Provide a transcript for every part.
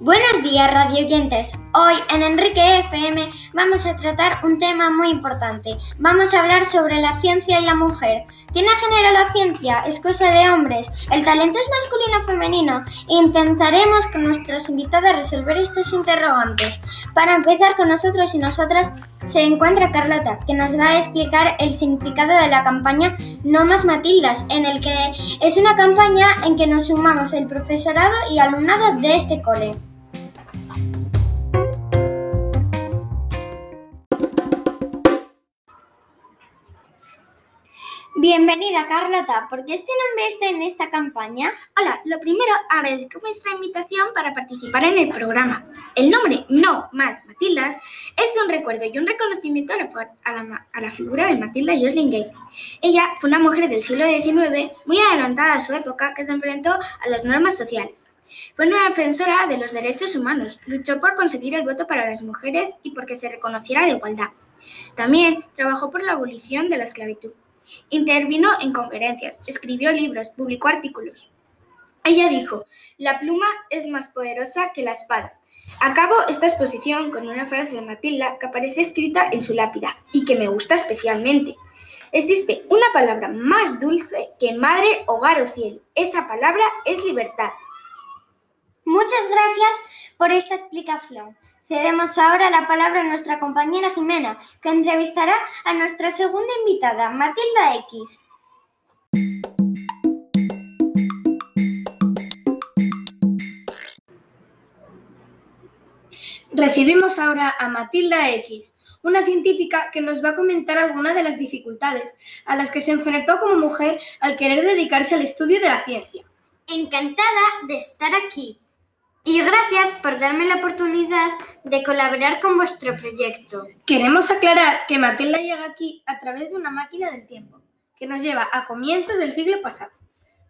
Buenos días, radio oyentes. Hoy en Enrique FM vamos a tratar un tema muy importante. Vamos a hablar sobre la ciencia y la mujer. ¿Tiene género la ciencia? ¿Es cosa de hombres? ¿El talento es masculino o femenino? Intentaremos con nuestras invitadas resolver estos interrogantes. Para empezar con nosotros y nosotras se encuentra Carlota, que nos va a explicar el significado de la campaña No más Matildas, en el que es una campaña en que nos sumamos el profesorado y alumnado de este cole. Bienvenida Carlota, ¿por qué este nombre está en esta campaña? Hola, lo primero agradezco vuestra invitación para participar en el programa. El nombre No Más Matildas es un recuerdo y un reconocimiento a la, figura de Matilda Jocelyn Gay. Ella fue una mujer del siglo XIX muy adelantada a su época que se enfrentó a las normas sociales. Fue una defensora de los derechos humanos, luchó por conseguir el voto para las mujeres y porque se reconociera la igualdad. También trabajó por la abolición de la esclavitud. Intervino en conferencias, escribió libros, publicó artículos. Ella dijo, la pluma es más poderosa que la espada. Acabo esta exposición con una frase de Matilda que aparece escrita en su lápida y que me gusta especialmente. Existe una palabra más dulce que madre, hogar o cielo. Esa palabra es libertad. Muchas gracias por esta explicación. Cedemos ahora la palabra a nuestra compañera Jimena, que entrevistará a nuestra segunda invitada, Matilda X. Recibimos ahora a Matilda X, una científica que nos va a comentar algunas de las dificultades a las que se enfrentó como mujer al querer dedicarse al estudio de la ciencia. Encantada de estar aquí. Y gracias por darme la oportunidad de colaborar con vuestro proyecto. Queremos aclarar que Matilda llega aquí a través de una máquina del tiempo, que nos lleva a comienzos del siglo pasado.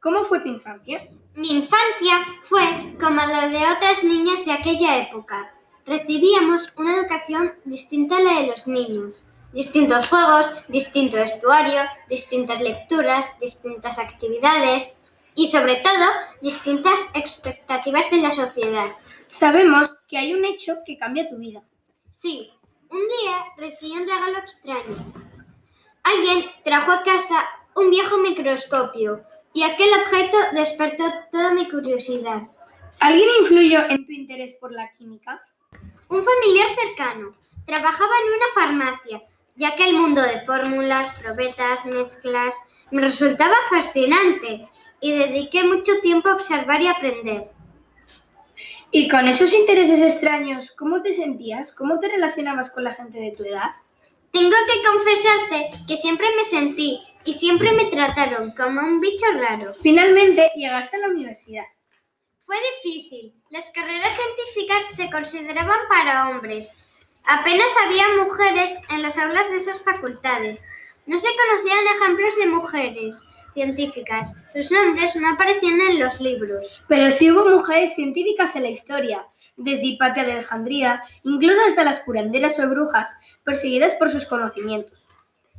¿Cómo fue tu infancia? Mi infancia fue como la de otras niñas de aquella época. Recibíamos una educación distinta a la de los niños. Distintos juegos, distinto vestuario, distintas lecturas, distintas actividades y sobre todo distintas expectativas de la sociedad. Sabemos que hay un hecho que cambia tu vida. Sí, un día recibí un regalo extraño. Alguien trajo a casa un viejo microscopio y aquel objeto despertó toda mi curiosidad. ¿Alguien influyó en tu interés por la química? Un familiar cercano. Trabajaba en una farmacia y aquel mundo de fórmulas, probetas, mezclas me resultaba fascinante y dediqué mucho tiempo a observar y aprender. Y con esos intereses extraños, ¿cómo te sentías? ¿Cómo te relacionabas con la gente de tu edad? Tengo que confesarte que siempre me sentí y siempre me trataron como un bicho raro. Finalmente llegaste a la universidad. Fue difícil. Las carreras científicas se consideraban para hombres. Apenas había mujeres en las aulas de esas facultades. No se conocían ejemplos de mujeres científicas. Sus nombres no aparecían en los libros. Pero sí hubo mujeres científicas en la historia, desde Hipatia de Alejandría, incluso hasta las curanderas o brujas, perseguidas por sus conocimientos.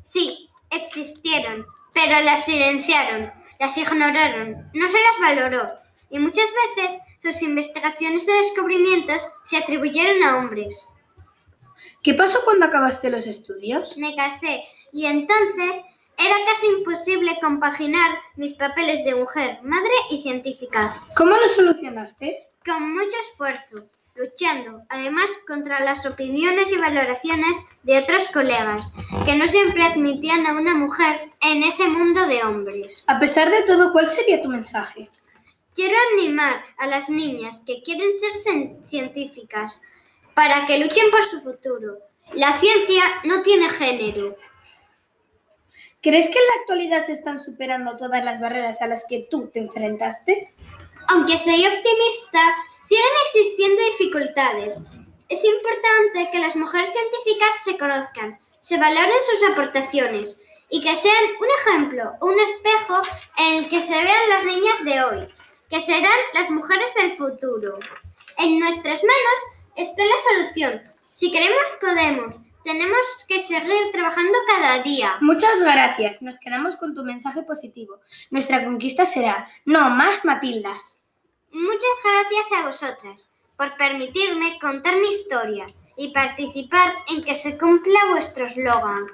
Sí, existieron, pero las silenciaron, las ignoraron, no se las valoró, y muchas veces sus investigaciones y descubrimientos se atribuyeron a hombres. ¿Qué pasó cuando acabaste los estudios? Me casé y entonces era casi imposible compaginar mis papeles de mujer, madre y científica. ¿Cómo lo solucionaste? Con mucho esfuerzo, luchando además contra las opiniones y valoraciones de otros colegas, que no siempre admitían a una mujer en ese mundo de hombres. A pesar de todo, ¿cuál sería tu mensaje? Quiero animar a las niñas que quieren ser científicas para que luchen por su futuro. La ciencia no tiene género. ¿Crees que en la actualidad se están superando todas las barreras a las que tú te enfrentaste? Aunque soy optimista, siguen existiendo dificultades. Es importante que las mujeres científicas se conozcan, se valoren sus aportaciones y que sean un ejemplo un espejo en el que se vean las niñas de hoy, que serán las mujeres del futuro. En nuestras manos está la solución. Si queremos, podemos. Tenemos que seguir trabajando cada día. Muchas gracias. Nos quedamos con tu mensaje positivo. Nuestra conquista será no más Matildas. Muchas gracias a vosotras. por permitirme contar mi historia y participar en que se cumpla vuestro eslogan.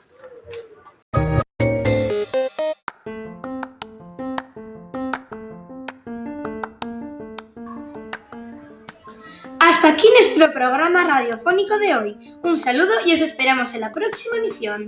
Aquí nuestro programa radiofónico de hoy. Un saludo y os esperamos en la próxima emisión.